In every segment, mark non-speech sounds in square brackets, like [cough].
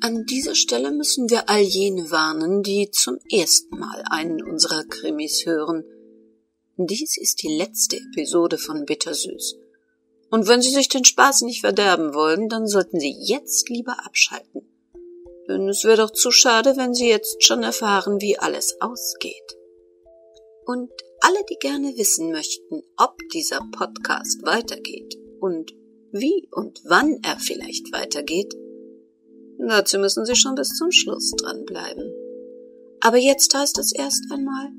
An dieser Stelle müssen wir all jene warnen, die zum ersten Mal einen unserer Krimis hören. Dies ist die letzte Episode von Bittersüß. Und wenn Sie sich den Spaß nicht verderben wollen, dann sollten Sie jetzt lieber abschalten. Denn es wäre doch zu schade, wenn Sie jetzt schon erfahren, wie alles ausgeht. Und alle, die gerne wissen möchten, ob dieser Podcast weitergeht und wie und wann er vielleicht weitergeht, dazu müssen Sie schon bis zum Schluss dranbleiben. Aber jetzt heißt es erst einmal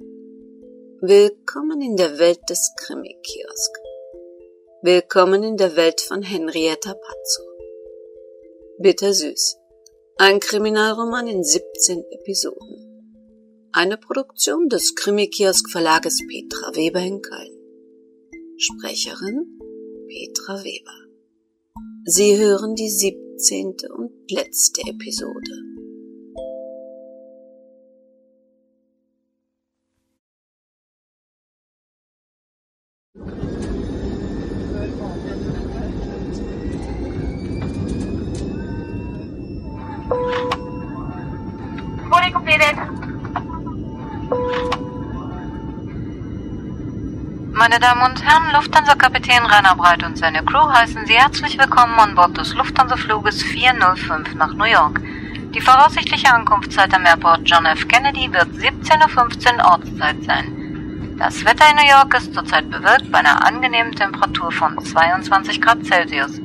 Willkommen in der Welt des Krimi-Kiosk. Willkommen in der Welt von Henrietta Pazzo. Bittersüß. Ein Kriminalroman in 17 Episoden. Eine Produktion des Krimi-Kiosk Verlages Petra Weber in Köln. Sprecherin Petra Weber. Sie hören die 17. und letzte Episode. Meine Damen und Herren, Lufthansa-Kapitän Rainer Breit und seine Crew heißen Sie herzlich willkommen an Bord des Lufthansa-Fluges 405 nach New York. Die voraussichtliche Ankunftszeit am Airport John F. Kennedy wird 17.15 Uhr Ortszeit sein. Das Wetter in New York ist zurzeit bewölkt bei einer angenehmen Temperatur von 22 Grad Celsius.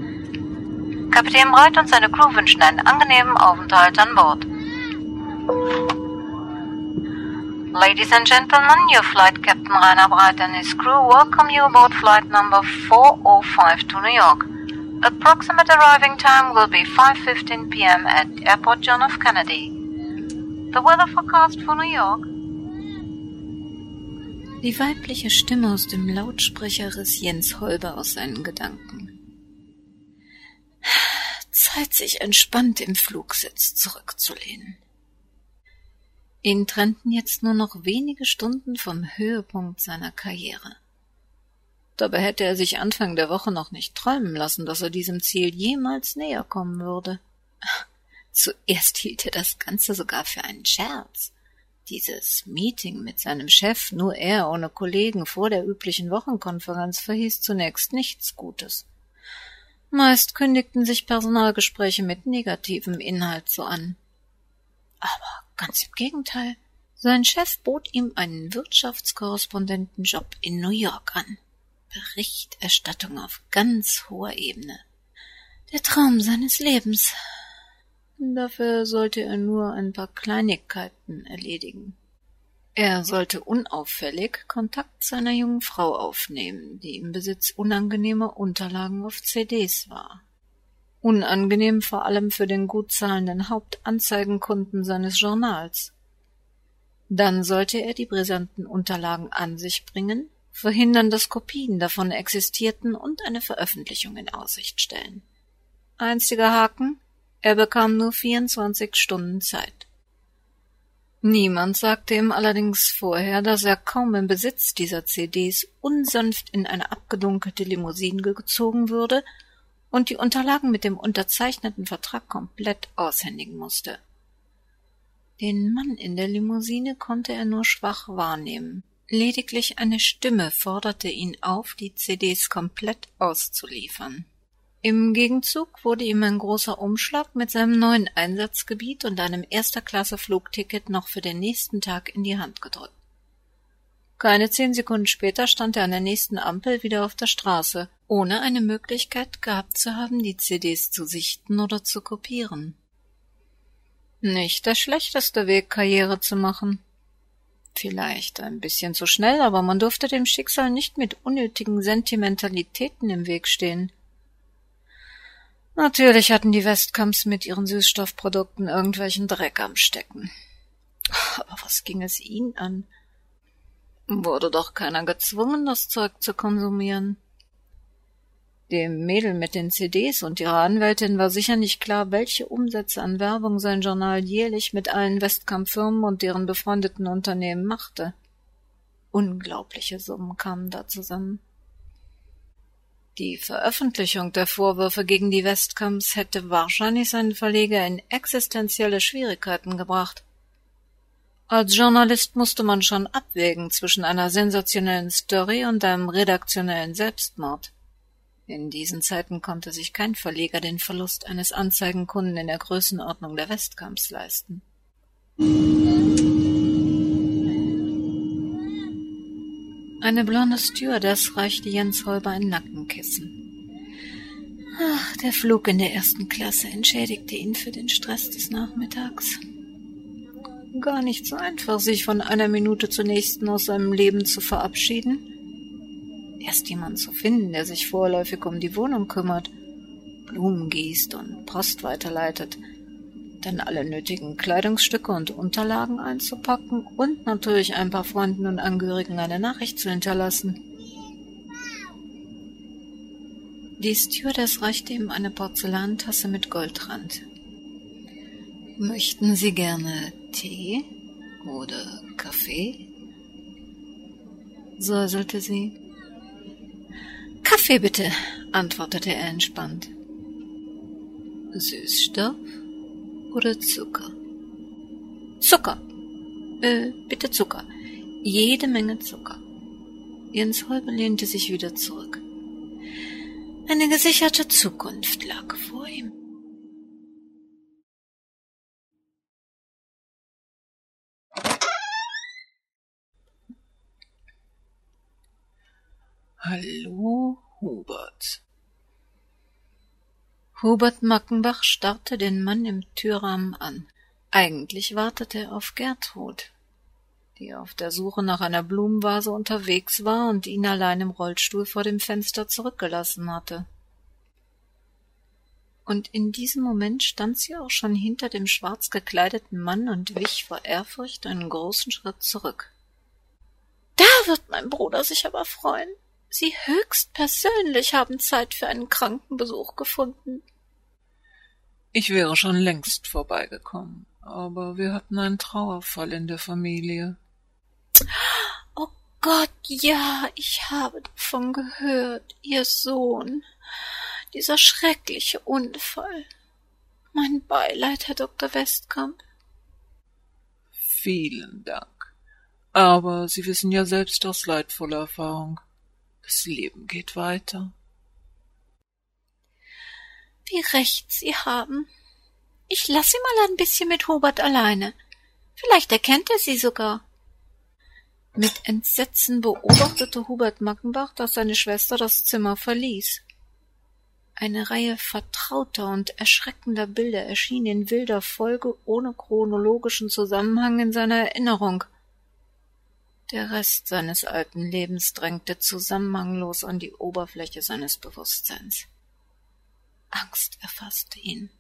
Kapitän Breit und seine Crew wünschen einen angenehmen Aufenthalt an Bord. Ladies and gentlemen, your flight captain Rainer Breit and his crew welcome you aboard flight number 405 to New York. Approximate arriving time will be 5.15 p.m. at Airport John F. Kennedy. The weather forecast for New York Die weibliche Stimme aus dem Lautsprecher riss Jens Holber aus seinen Gedanken. Zeit, sich entspannt im Flugsitz zurückzulehnen. Ihn trennten jetzt nur noch wenige Stunden vom Höhepunkt seiner Karriere. Dabei hätte er sich Anfang der Woche noch nicht träumen lassen, dass er diesem Ziel jemals näher kommen würde. [laughs] Zuerst hielt er das Ganze sogar für einen Scherz. Dieses Meeting mit seinem Chef, nur er ohne Kollegen vor der üblichen Wochenkonferenz, verhieß zunächst nichts Gutes. Meist kündigten sich Personalgespräche mit negativem Inhalt so an. Aber Ganz im Gegenteil. Sein Chef bot ihm einen Wirtschaftskorrespondentenjob in New York an. Berichterstattung auf ganz hoher Ebene. Der Traum seines Lebens. Dafür sollte er nur ein paar Kleinigkeiten erledigen. Er sollte unauffällig Kontakt zu einer jungen Frau aufnehmen, die im Besitz unangenehmer Unterlagen auf CDs war unangenehm vor allem für den gut zahlenden Hauptanzeigenkunden seines Journals. Dann sollte er die brisanten Unterlagen an sich bringen, verhindern, dass Kopien davon existierten und eine Veröffentlichung in Aussicht stellen. Einziger Haken, er bekam nur 24 Stunden Zeit. Niemand sagte ihm allerdings vorher, dass er kaum im Besitz dieser CDs unsanft in eine abgedunkelte Limousine gezogen würde und die Unterlagen mit dem unterzeichneten Vertrag komplett aushändigen musste. Den Mann in der Limousine konnte er nur schwach wahrnehmen. Lediglich eine Stimme forderte ihn auf, die CDs komplett auszuliefern. Im Gegenzug wurde ihm ein großer Umschlag mit seinem neuen Einsatzgebiet und einem Erster-Klasse-Flugticket noch für den nächsten Tag in die Hand gedrückt. Keine zehn Sekunden später stand er an der nächsten Ampel wieder auf der Straße, ohne eine Möglichkeit gehabt zu haben, die CDs zu sichten oder zu kopieren. Nicht der schlechteste Weg, Karriere zu machen. Vielleicht ein bisschen zu schnell, aber man durfte dem Schicksal nicht mit unnötigen Sentimentalitäten im Weg stehen. Natürlich hatten die Westkamps mit ihren Süßstoffprodukten irgendwelchen Dreck am Stecken. Aber was ging es ihnen an? Wurde doch keiner gezwungen, das Zeug zu konsumieren. Dem Mädel mit den CDs und ihrer Anwältin war sicher nicht klar, welche Umsätze an Werbung sein Journal jährlich mit allen Westkamp-Firmen und deren befreundeten Unternehmen machte. Unglaubliche Summen kamen da zusammen. Die Veröffentlichung der Vorwürfe gegen die Westcamps hätte wahrscheinlich seinen Verleger in existenzielle Schwierigkeiten gebracht. Als Journalist musste man schon abwägen zwischen einer sensationellen Story und einem redaktionellen Selbstmord. In diesen Zeiten konnte sich kein Verleger den Verlust eines Anzeigenkunden in der Größenordnung der Westcamps leisten. Eine blonde Stewardess reichte Jens Holber ein Nackenkissen. Ach, der Flug in der ersten Klasse entschädigte ihn für den Stress des Nachmittags. Gar nicht so einfach, sich von einer Minute zur nächsten aus seinem Leben zu verabschieden. Erst jemand zu finden, der sich vorläufig um die Wohnung kümmert, Blumen gießt und Post weiterleitet – dann alle nötigen Kleidungsstücke und Unterlagen einzupacken und natürlich ein paar Freunden und Angehörigen eine Nachricht zu hinterlassen. Die Stewardess reichte ihm eine Porzellantasse mit Goldrand. Möchten Sie gerne Tee oder Kaffee? säuselte sie. Kaffee bitte, antwortete er entspannt. Süßstoff oder Zucker? Zucker. Äh, bitte Zucker. Jede Menge Zucker. Jens Holbe lehnte sich wieder zurück. Eine gesicherte Zukunft lag vor ihm. Hallo, Hubert. Hubert Mackenbach starrte den Mann im Türrahmen an. Eigentlich wartete er auf Gertrud, die auf der Suche nach einer Blumenvase unterwegs war und ihn allein im Rollstuhl vor dem Fenster zurückgelassen hatte. Und in diesem Moment stand sie auch schon hinter dem schwarz gekleideten Mann und wich vor Ehrfurcht einen großen Schritt zurück. Da wird mein Bruder sich aber freuen. Sie höchst persönlich haben Zeit für einen Krankenbesuch gefunden. Ich wäre schon längst vorbeigekommen, aber wir hatten einen Trauerfall in der Familie. Oh Gott, ja, ich habe davon gehört, Ihr Sohn. Dieser schreckliche Unfall. Mein Beileid, Herr Dr. Westkamp. Vielen Dank. Aber Sie wissen ja selbst aus leidvoller Erfahrung, das Leben geht weiter. Wie recht Sie haben. Ich lasse Sie mal ein bisschen mit Hubert alleine. Vielleicht erkennt er Sie sogar. Mit Entsetzen beobachtete Hubert Mackenbach, dass seine Schwester das Zimmer verließ. Eine Reihe vertrauter und erschreckender Bilder erschien in wilder Folge ohne chronologischen Zusammenhang in seiner Erinnerung. Der Rest seines alten Lebens drängte zusammenhanglos an die Oberfläche seines Bewusstseins. Angst erfasste ihn.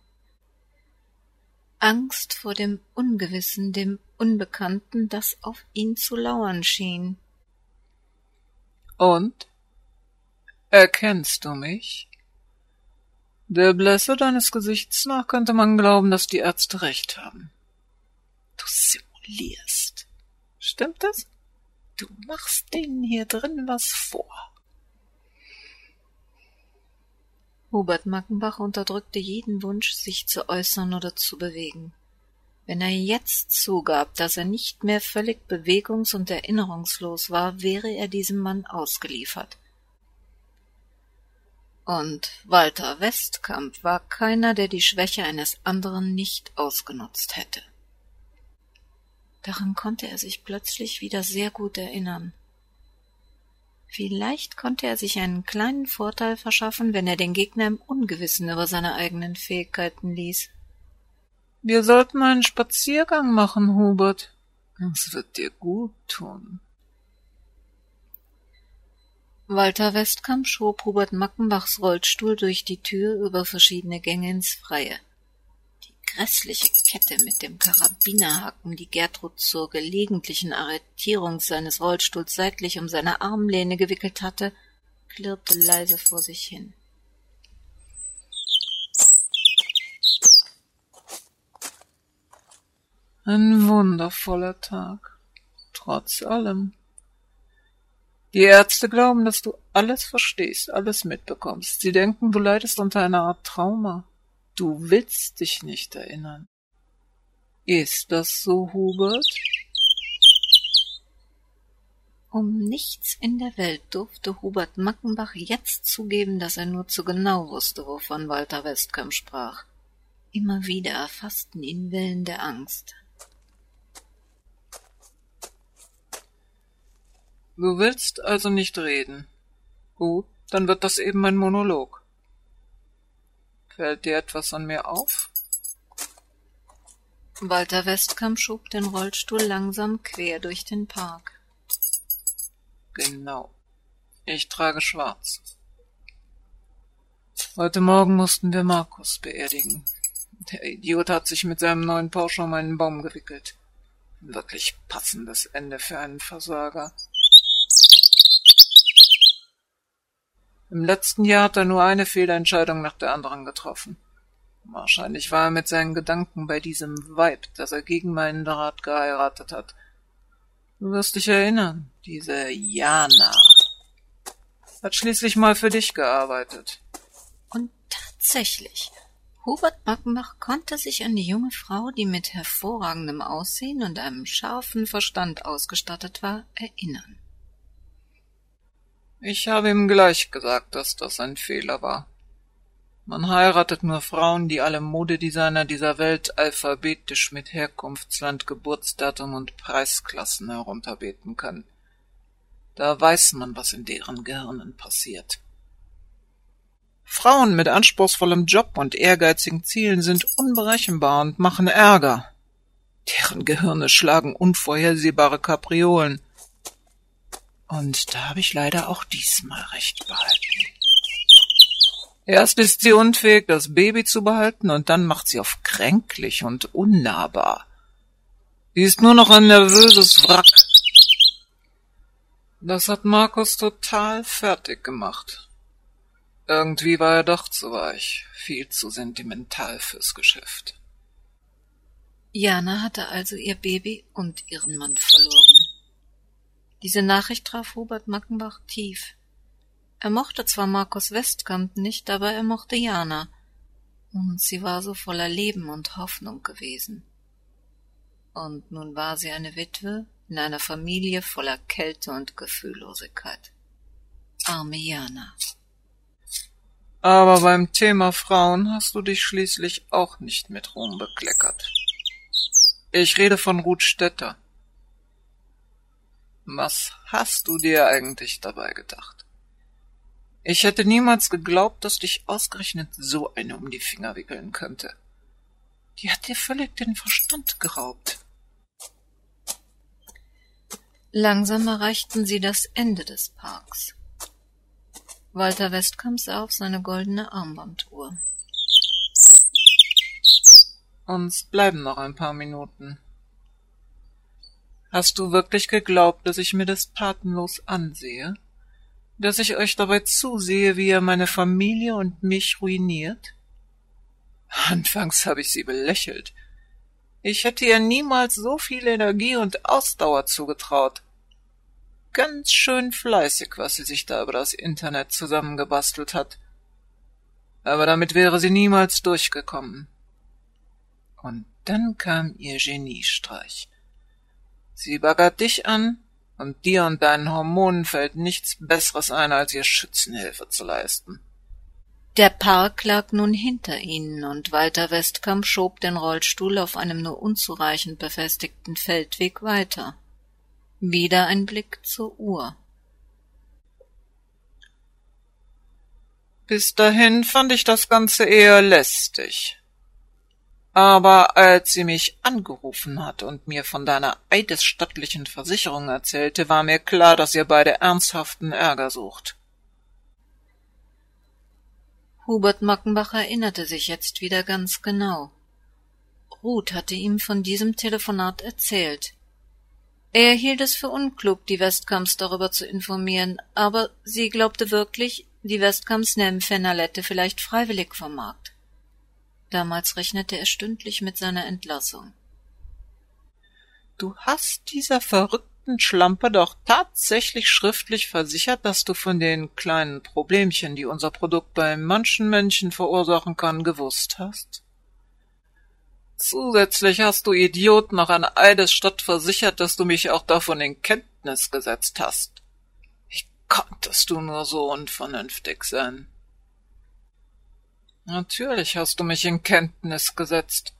Angst vor dem Ungewissen, dem Unbekannten, das auf ihn zu lauern schien. Und? Erkennst du mich? Der Blässe deines Gesichts nach könnte man glauben, dass die Ärzte recht haben. Du simulierst. Stimmt das? Du machst denen hier drin was vor. Hubert Mackenbach unterdrückte jeden Wunsch, sich zu äußern oder zu bewegen. Wenn er jetzt zugab, dass er nicht mehr völlig bewegungs- und erinnerungslos war, wäre er diesem Mann ausgeliefert. Und Walter Westkamp war keiner, der die Schwäche eines anderen nicht ausgenutzt hätte. Daran konnte er sich plötzlich wieder sehr gut erinnern. Vielleicht konnte er sich einen kleinen Vorteil verschaffen, wenn er den Gegner im Ungewissen über seine eigenen Fähigkeiten ließ. Wir sollten einen Spaziergang machen, Hubert. Das wird dir gut tun. Walter Westkamp schob Hubert Mackenbachs Rollstuhl durch die Tür über verschiedene Gänge ins Freie grässliche Kette mit dem Karabinerhaken, die Gertrud zur gelegentlichen Arretierung seines Rollstuhls seitlich um seine Armlehne gewickelt hatte, klirrte leise vor sich hin. Ein wundervoller Tag, trotz allem. Die Ärzte glauben, dass du alles verstehst, alles mitbekommst. Sie denken, du leidest unter einer Art Trauma. Du willst dich nicht erinnern. Ist das so, Hubert? Um nichts in der Welt durfte Hubert Mackenbach jetzt zugeben, dass er nur zu genau wusste, wovon Walter Westkamp sprach. Immer wieder erfassten ihn Wellen der Angst. Du willst also nicht reden. Gut, dann wird das eben ein Monolog. Fällt dir etwas an mir auf? Walter Westkamp schob den Rollstuhl langsam quer durch den Park. Genau. Ich trage schwarz. Heute Morgen mussten wir Markus beerdigen. Der Idiot hat sich mit seinem neuen Porsche um einen Baum gewickelt. Wirklich passendes Ende für einen Versager. Im letzten Jahr hat er nur eine Fehlentscheidung nach der anderen getroffen. Wahrscheinlich war er mit seinen Gedanken bei diesem Weib, das er gegen meinen Rat geheiratet hat. Du wirst dich erinnern, diese Jana hat schließlich mal für dich gearbeitet. Und tatsächlich, Hubert Backenbach konnte sich an die junge Frau, die mit hervorragendem Aussehen und einem scharfen Verstand ausgestattet war, erinnern. Ich habe ihm gleich gesagt, dass das ein Fehler war. Man heiratet nur Frauen, die alle Modedesigner dieser Welt alphabetisch mit Herkunftsland, Geburtsdatum und Preisklassen herunterbeten können. Da weiß man, was in deren Gehirnen passiert. Frauen mit anspruchsvollem Job und ehrgeizigen Zielen sind unberechenbar und machen Ärger. Deren Gehirne schlagen unvorhersehbare Kapriolen. Und da habe ich leider auch diesmal recht behalten. Erst ist sie unfähig, das Baby zu behalten, und dann macht sie auf kränklich und unnahbar. Sie ist nur noch ein nervöses Wrack. Das hat Markus total fertig gemacht. Irgendwie war er doch zu weich, viel zu sentimental fürs Geschäft. Jana hatte also ihr Baby und ihren Mann verloren. Diese Nachricht traf Hubert Mackenbach tief. Er mochte zwar Markus Westkamp nicht, aber er mochte Jana, und sie war so voller Leben und Hoffnung gewesen. Und nun war sie eine Witwe in einer Familie voller Kälte und Gefühllosigkeit. Arme Jana. Aber beim Thema Frauen hast du dich schließlich auch nicht mit Ruhm bekleckert. Ich rede von Ruth Stetter. Was hast du dir eigentlich dabei gedacht? Ich hätte niemals geglaubt, dass dich ausgerechnet so eine um die Finger wickeln könnte. Die hat dir völlig den Verstand geraubt. Langsam erreichten sie das Ende des Parks. Walter Westkamp sah auf seine goldene Armbanduhr. Uns bleiben noch ein paar Minuten. Hast du wirklich geglaubt, dass ich mir das tatenlos ansehe? Dass ich euch dabei zusehe, wie ihr meine Familie und mich ruiniert? Anfangs habe ich sie belächelt. Ich hätte ihr niemals so viel Energie und Ausdauer zugetraut ganz schön fleißig, was sie sich da über das Internet zusammengebastelt hat. Aber damit wäre sie niemals durchgekommen. Und dann kam ihr Geniestreich. Sie baggert dich an, und dir und deinen Hormonen fällt nichts Besseres ein, als ihr Schützenhilfe zu leisten. Der Park lag nun hinter ihnen, und Walter Westkamp schob den Rollstuhl auf einem nur unzureichend befestigten Feldweg weiter. Wieder ein Blick zur Uhr. Bis dahin fand ich das Ganze eher lästig. Aber als sie mich angerufen hat und mir von deiner eidesstattlichen Versicherung erzählte, war mir klar, dass ihr beide ernsthaften Ärger sucht. Hubert Mackenbach erinnerte sich jetzt wieder ganz genau. Ruth hatte ihm von diesem Telefonat erzählt. Er hielt es für unklug, die Westkamps darüber zu informieren, aber sie glaubte wirklich, die Westkamps nähmen Fenalette vielleicht freiwillig vom Markt. Damals rechnete er stündlich mit seiner Entlassung. Du hast dieser verrückten Schlampe doch tatsächlich schriftlich versichert, dass du von den kleinen Problemchen, die unser Produkt bei manchen Menschen verursachen kann, gewusst hast? Zusätzlich hast du Idiot noch an Eidesstadt versichert, dass du mich auch davon in Kenntnis gesetzt hast. Wie konntest du nur so unvernünftig sein? Natürlich hast du mich in Kenntnis gesetzt.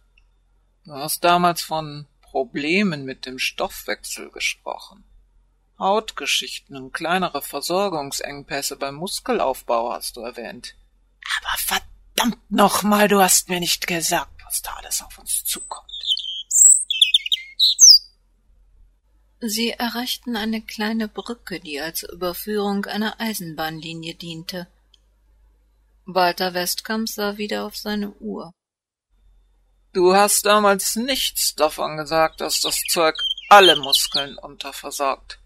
Du hast damals von Problemen mit dem Stoffwechsel gesprochen. Hautgeschichten und kleinere Versorgungsengpässe beim Muskelaufbau hast du erwähnt. Aber verdammt nochmal, du hast mir nicht gesagt, was da alles auf uns zukommt. Sie erreichten eine kleine Brücke, die als Überführung einer Eisenbahnlinie diente. Walter Westkamp sah wieder auf seine Uhr. Du hast damals nichts davon gesagt, dass das Zeug alle Muskeln unterversorgt.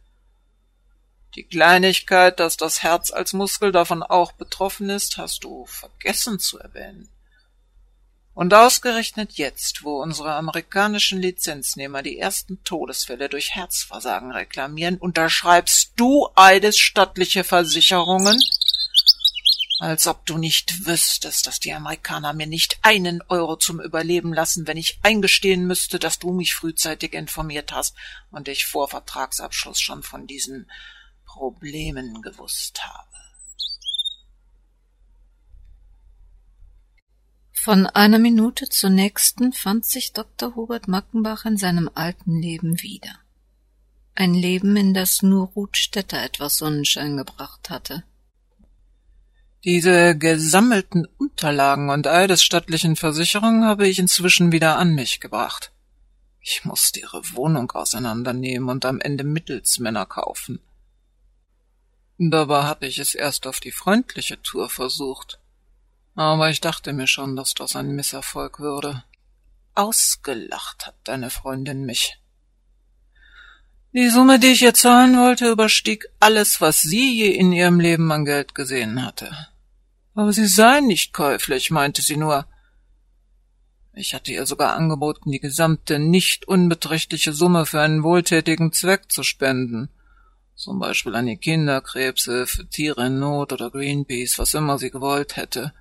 Die Kleinigkeit, dass das Herz als Muskel davon auch betroffen ist, hast du vergessen zu erwähnen. Und ausgerechnet jetzt, wo unsere amerikanischen Lizenznehmer die ersten Todesfälle durch Herzversagen reklamieren, unterschreibst du eidesstattliche Versicherungen, als ob du nicht wüsstest, dass die Amerikaner mir nicht einen Euro zum Überleben lassen, wenn ich eingestehen müsste, dass du mich frühzeitig informiert hast und ich vor Vertragsabschluss schon von diesen Problemen gewusst habe. Von einer Minute zur nächsten fand sich Dr. Hubert Mackenbach in seinem alten Leben wieder. Ein Leben, in das nur Ruth Stetter etwas Sonnenschein gebracht hatte. Diese gesammelten Unterlagen und eidesstattlichen Versicherungen habe ich inzwischen wieder an mich gebracht. Ich musste ihre Wohnung auseinandernehmen und am Ende Mittelsmänner kaufen. Dabei hatte ich es erst auf die freundliche Tour versucht. Aber ich dachte mir schon, dass das ein Misserfolg würde. Ausgelacht hat deine Freundin mich. Die Summe, die ich ihr zahlen wollte, überstieg alles, was sie je in ihrem Leben an Geld gesehen hatte. Aber sie sei nicht käuflich, meinte sie nur. Ich hatte ihr sogar angeboten, die gesamte nicht unbeträchtliche Summe für einen wohltätigen Zweck zu spenden. Zum Beispiel an die Kinderkrebse, für Tiere in Not oder Greenpeace, was immer sie gewollt hätte.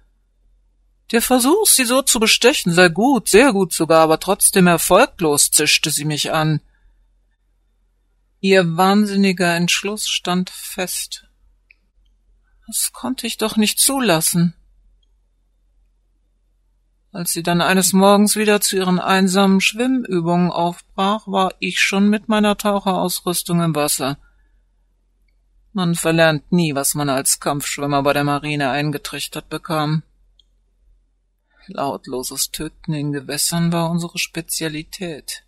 Der Versuch, sie so zu bestechen, sei gut, sehr gut sogar, aber trotzdem erfolglos, zischte sie mich an. Ihr wahnsinniger Entschluss stand fest. Das konnte ich doch nicht zulassen. Als sie dann eines Morgens wieder zu ihren einsamen Schwimmübungen aufbrach, war ich schon mit meiner Taucherausrüstung im Wasser. Man verlernt nie, was man als Kampfschwimmer bei der Marine eingetrichtert bekam. Lautloses Töten in Gewässern war unsere Spezialität.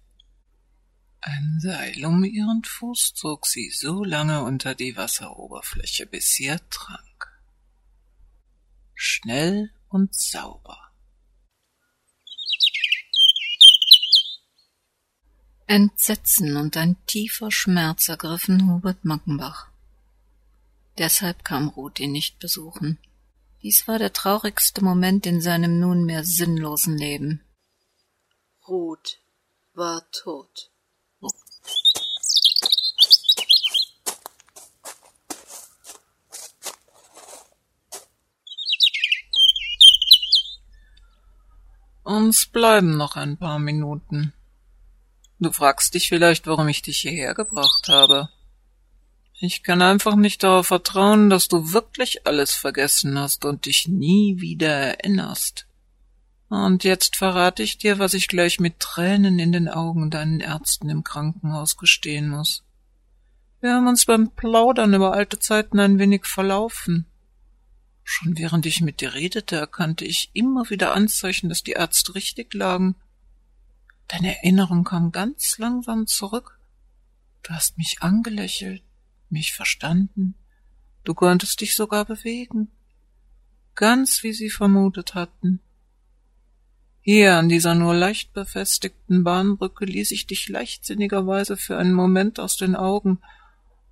Ein Seil um ihren Fuß zog sie so lange unter die Wasseroberfläche, bis sie ertrank. Schnell und sauber. Entsetzen und ein tiefer Schmerz ergriffen Hubert Mackenbach. Deshalb kam Ruth ihn nicht besuchen. Dies war der traurigste Moment in seinem nunmehr sinnlosen Leben. Ruth war tot. Uns bleiben noch ein paar Minuten. Du fragst dich vielleicht, warum ich dich hierher gebracht habe. Ich kann einfach nicht darauf vertrauen, dass du wirklich alles vergessen hast und dich nie wieder erinnerst. Und jetzt verrate ich dir, was ich gleich mit Tränen in den Augen deinen Ärzten im Krankenhaus gestehen muss. Wir haben uns beim Plaudern über alte Zeiten ein wenig verlaufen. Schon während ich mit dir redete, erkannte ich immer wieder Anzeichen, dass die Ärzte richtig lagen. Deine Erinnerung kam ganz langsam zurück. Du hast mich angelächelt, mich verstanden. Du konntest dich sogar bewegen. Ganz wie sie vermutet hatten. Hier an dieser nur leicht befestigten Bahnbrücke ließ ich dich leichtsinnigerweise für einen Moment aus den Augen,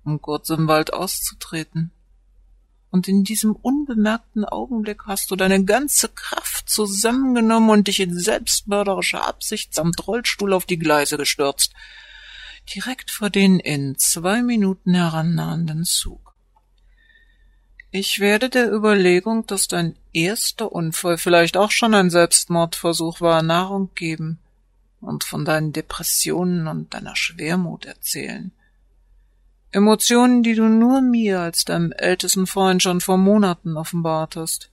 um kurz im Wald auszutreten und in diesem unbemerkten Augenblick hast du deine ganze Kraft zusammengenommen und dich in selbstmörderischer Absicht samt Rollstuhl auf die Gleise gestürzt. direkt vor den in zwei Minuten herannahenden Zug. Ich werde der Überlegung, dass dein erster Unfall vielleicht auch schon ein Selbstmordversuch war, Nahrung geben und von deinen Depressionen und deiner Schwermut erzählen. Emotionen, die du nur mir als deinem ältesten Freund schon vor Monaten offenbartest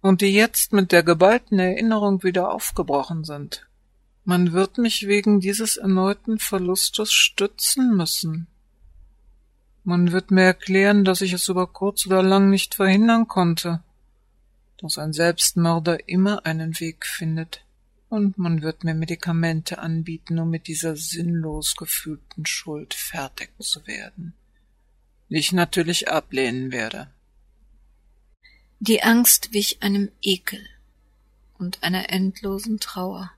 und die jetzt mit der geballten Erinnerung wieder aufgebrochen sind. Man wird mich wegen dieses erneuten Verlustes stützen müssen. Man wird mir erklären, dass ich es über kurz oder lang nicht verhindern konnte, dass ein Selbstmörder immer einen Weg findet, und man wird mir Medikamente anbieten, um mit dieser sinnlos gefühlten Schuld fertig zu werden, ich natürlich ablehnen werde. Die Angst wich einem Ekel und einer endlosen Trauer.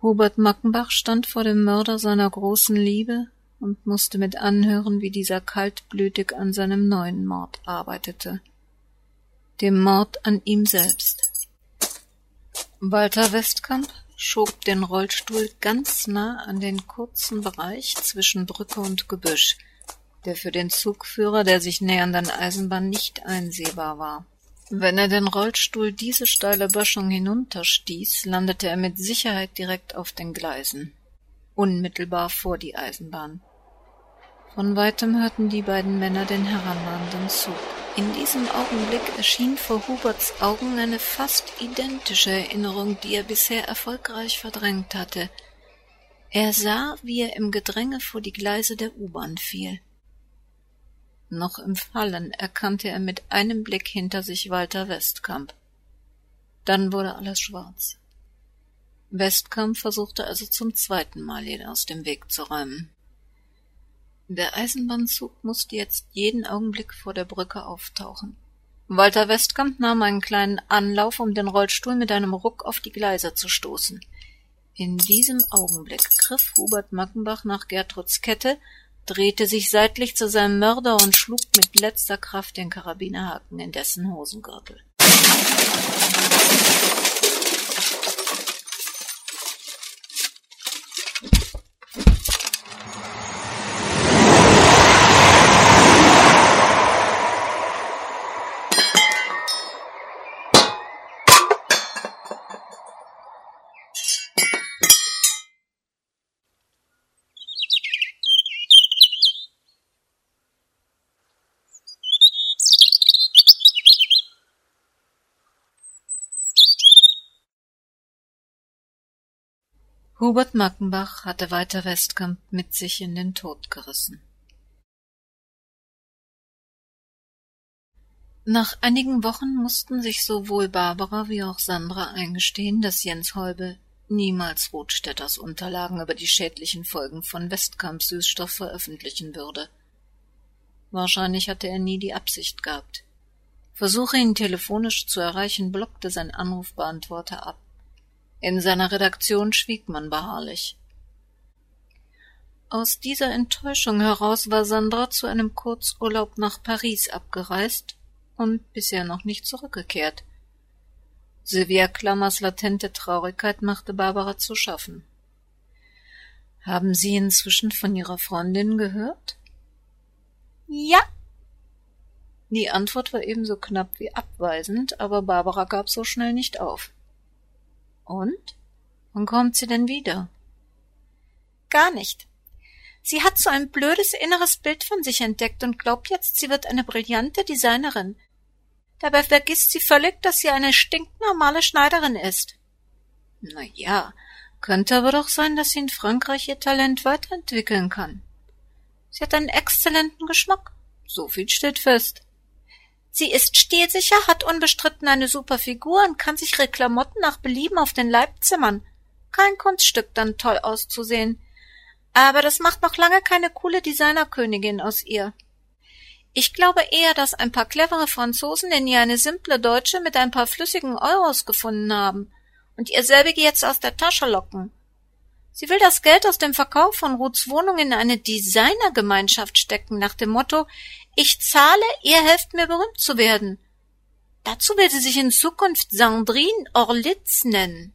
Hubert Mackenbach stand vor dem Mörder seiner großen Liebe und musste mit anhören, wie dieser kaltblütig an seinem neuen Mord arbeitete. Dem Mord an ihm selbst. Walter Westkamp schob den Rollstuhl ganz nah an den kurzen Bereich zwischen Brücke und Gebüsch, der für den Zugführer der sich nähernden Eisenbahn nicht einsehbar war. Wenn er den Rollstuhl diese steile Böschung hinunterstieß, landete er mit Sicherheit direkt auf den Gleisen, unmittelbar vor die Eisenbahn. Von weitem hörten die beiden Männer den herannahenden Zug. In diesem Augenblick erschien vor Huberts Augen eine fast identische Erinnerung, die er bisher erfolgreich verdrängt hatte. Er sah, wie er im Gedränge vor die Gleise der U-Bahn fiel. Noch im Fallen erkannte er mit einem Blick hinter sich Walter Westkamp. Dann wurde alles schwarz. Westkamp versuchte also zum zweiten Mal ihn aus dem Weg zu räumen. Der Eisenbahnzug musste jetzt jeden Augenblick vor der Brücke auftauchen. Walter Westkamp nahm einen kleinen Anlauf, um den Rollstuhl mit einem Ruck auf die Gleise zu stoßen. In diesem Augenblick griff Hubert Mackenbach nach Gertruds Kette drehte sich seitlich zu seinem Mörder und schlug mit letzter Kraft den Karabinerhaken in dessen Hosengürtel. Hubert Mackenbach hatte Walter Westkamp mit sich in den Tod gerissen. Nach einigen Wochen mussten sich sowohl Barbara wie auch Sandra eingestehen, dass Jens Heubel niemals Rotstädters Unterlagen über die schädlichen Folgen von Westkamps Süßstoff veröffentlichen würde. Wahrscheinlich hatte er nie die Absicht gehabt. Versuche ihn telefonisch zu erreichen, blockte sein Anrufbeantworter ab. In seiner Redaktion schwieg man beharrlich. Aus dieser Enttäuschung heraus war Sandra zu einem Kurzurlaub nach Paris abgereist und bisher noch nicht zurückgekehrt. Sylvia Klammers latente Traurigkeit machte Barbara zu schaffen. Haben Sie inzwischen von Ihrer Freundin gehört? Ja. Die Antwort war ebenso knapp wie abweisend, aber Barbara gab so schnell nicht auf. Und? Wann kommt sie denn wieder? Gar nicht. Sie hat so ein blödes inneres Bild von sich entdeckt und glaubt jetzt, sie wird eine brillante Designerin. Dabei vergisst sie völlig, dass sie eine stinknormale Schneiderin ist. Na ja, könnte aber doch sein, dass sie in Frankreich ihr Talent weiterentwickeln kann. Sie hat einen exzellenten Geschmack. So viel steht fest. Sie ist stilsicher, hat unbestritten eine super Figur und kann sich ihre Klamotten nach Belieben auf den Leib zimmern. Kein Kunststück, dann toll auszusehen. Aber das macht noch lange keine coole Designerkönigin aus ihr. Ich glaube eher, dass ein paar clevere Franzosen in ihr eine simple Deutsche mit ein paar flüssigen Euros gefunden haben und ihr selbige jetzt aus der Tasche locken. Sie will das Geld aus dem Verkauf von Ruths Wohnung in eine Designergemeinschaft stecken, nach dem Motto, ich zahle, ihr helft mir berühmt zu werden. Dazu will sie sich in Zukunft Sandrine Orlitz nennen.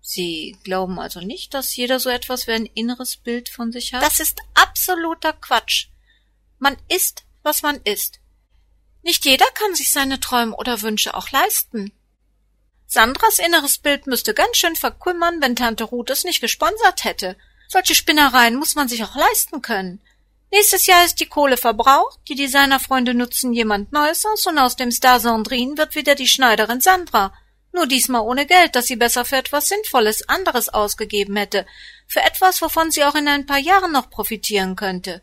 Sie glauben also nicht, dass jeder so etwas wie ein inneres Bild von sich hat? Das ist absoluter Quatsch. Man ist, was man ist. Nicht jeder kann sich seine Träume oder Wünsche auch leisten. Sandras inneres Bild müsste ganz schön verkümmern, wenn Tante Ruth es nicht gesponsert hätte. Solche Spinnereien muss man sich auch leisten können. Nächstes Jahr ist die Kohle verbraucht, die Designerfreunde nutzen jemand Neues aus und aus dem Star Sandrine wird wieder die Schneiderin Sandra. Nur diesmal ohne Geld, das sie besser für etwas Sinnvolles anderes ausgegeben hätte, für etwas, wovon sie auch in ein paar Jahren noch profitieren könnte.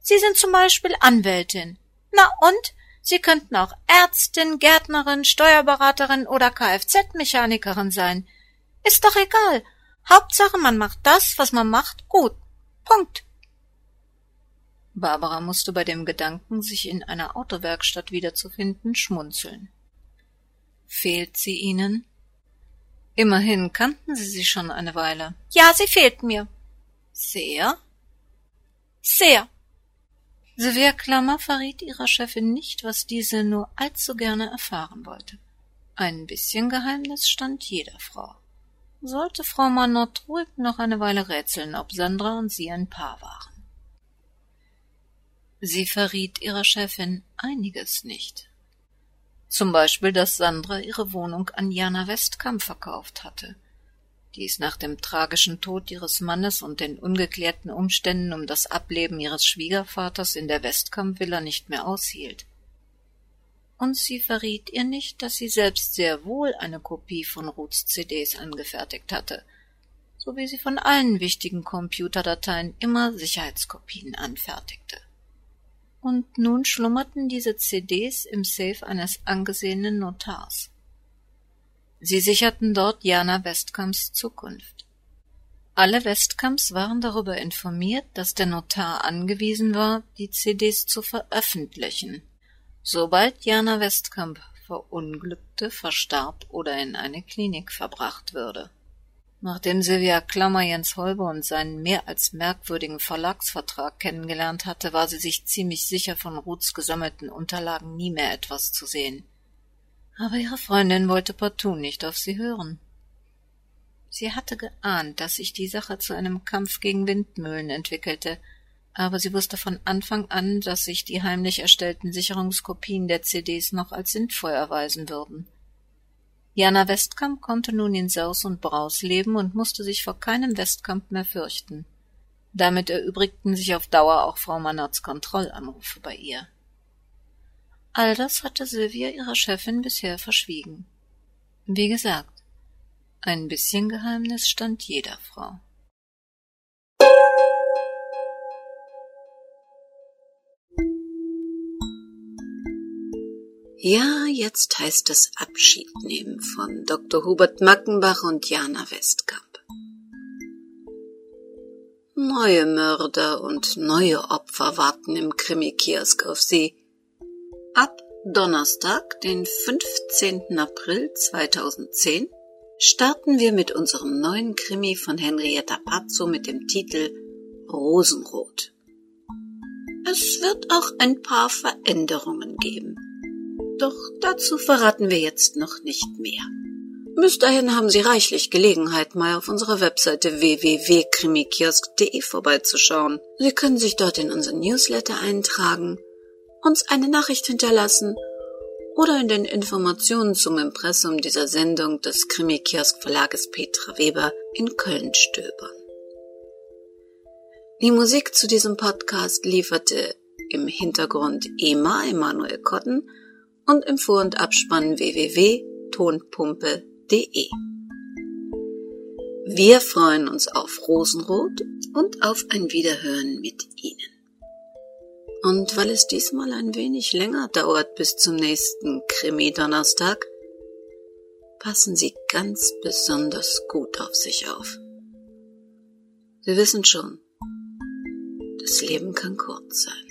Sie sind zum Beispiel Anwältin. Na und? Sie könnten auch Ärztin, Gärtnerin, Steuerberaterin oder Kfz-Mechanikerin sein. Ist doch egal. Hauptsache, man macht das, was man macht, gut. Punkt. Barbara musste bei dem Gedanken, sich in einer Autowerkstatt wiederzufinden, schmunzeln. Fehlt sie Ihnen? Immerhin kannten Sie sie schon eine Weile. Ja, sie fehlt mir. Sehr? Sehr. Sylvia Klammer verriet ihrer Chefin nicht, was diese nur allzu gerne erfahren wollte. Ein bisschen Geheimnis stand jeder Frau. Sollte Frau Manott ruhig noch eine Weile rätseln, ob Sandra und sie ein Paar waren. Sie verriet ihrer Chefin einiges nicht. Zum Beispiel, dass Sandra ihre Wohnung an Jana Westkamp verkauft hatte. Dies nach dem tragischen Tod ihres Mannes und den ungeklärten Umständen um das Ableben ihres Schwiegervaters in der Westkamp-Villa nicht mehr aushielt. Und sie verriet ihr nicht, dass sie selbst sehr wohl eine Kopie von Ruths CDs angefertigt hatte, so wie sie von allen wichtigen Computerdateien immer Sicherheitskopien anfertigte und nun schlummerten diese CDs im Safe eines angesehenen Notars. Sie sicherten dort Jana Westkamps Zukunft. Alle Westkamps waren darüber informiert, dass der Notar angewiesen war, die CDs zu veröffentlichen, sobald Jana Westkamp verunglückte, verstarb oder in eine Klinik verbracht würde. Nachdem Silvia Klammer Jens Holbe und seinen mehr als merkwürdigen Verlagsvertrag kennengelernt hatte, war sie sich ziemlich sicher, von Ruths gesammelten Unterlagen nie mehr etwas zu sehen. Aber ihre Freundin wollte partout nicht auf sie hören. Sie hatte geahnt, dass sich die Sache zu einem Kampf gegen Windmühlen entwickelte, aber sie wusste von Anfang an, dass sich die heimlich erstellten Sicherungskopien der CDs noch als sinnvoll erweisen würden. Jana Westkamp konnte nun in Saus und Braus leben und musste sich vor keinem Westkamp mehr fürchten. Damit erübrigten sich auf Dauer auch Frau Mannerts Kontrollanrufe bei ihr. All das hatte Sylvia ihrer Chefin bisher verschwiegen. Wie gesagt, ein bisschen Geheimnis stand jeder Frau. Ja, jetzt heißt es Abschied nehmen von Dr. Hubert Mackenbach und Jana Westkamp. Neue Mörder und neue Opfer warten im Krimi-Kiosk auf Sie. Ab Donnerstag, den 15. April 2010, starten wir mit unserem neuen Krimi von Henrietta Pazzo mit dem Titel Rosenrot. Es wird auch ein paar Veränderungen geben. Doch dazu verraten wir jetzt noch nicht mehr. Bis dahin haben Sie reichlich Gelegenheit, mal auf unserer Webseite www.krimikiosk.de vorbeizuschauen. Sie können sich dort in unseren Newsletter eintragen, uns eine Nachricht hinterlassen oder in den Informationen zum Impressum dieser Sendung des Krimikiosk Verlages Petra Weber in Köln stöbern. Die Musik zu diesem Podcast lieferte im Hintergrund Ema Emanuel Kotten und im Vor- und Abspann www.tonpumpe.de. Wir freuen uns auf Rosenrot und auf ein Wiederhören mit Ihnen. Und weil es diesmal ein wenig länger dauert bis zum nächsten Krimi-Donnerstag, passen Sie ganz besonders gut auf sich auf. Sie wissen schon, das Leben kann kurz sein.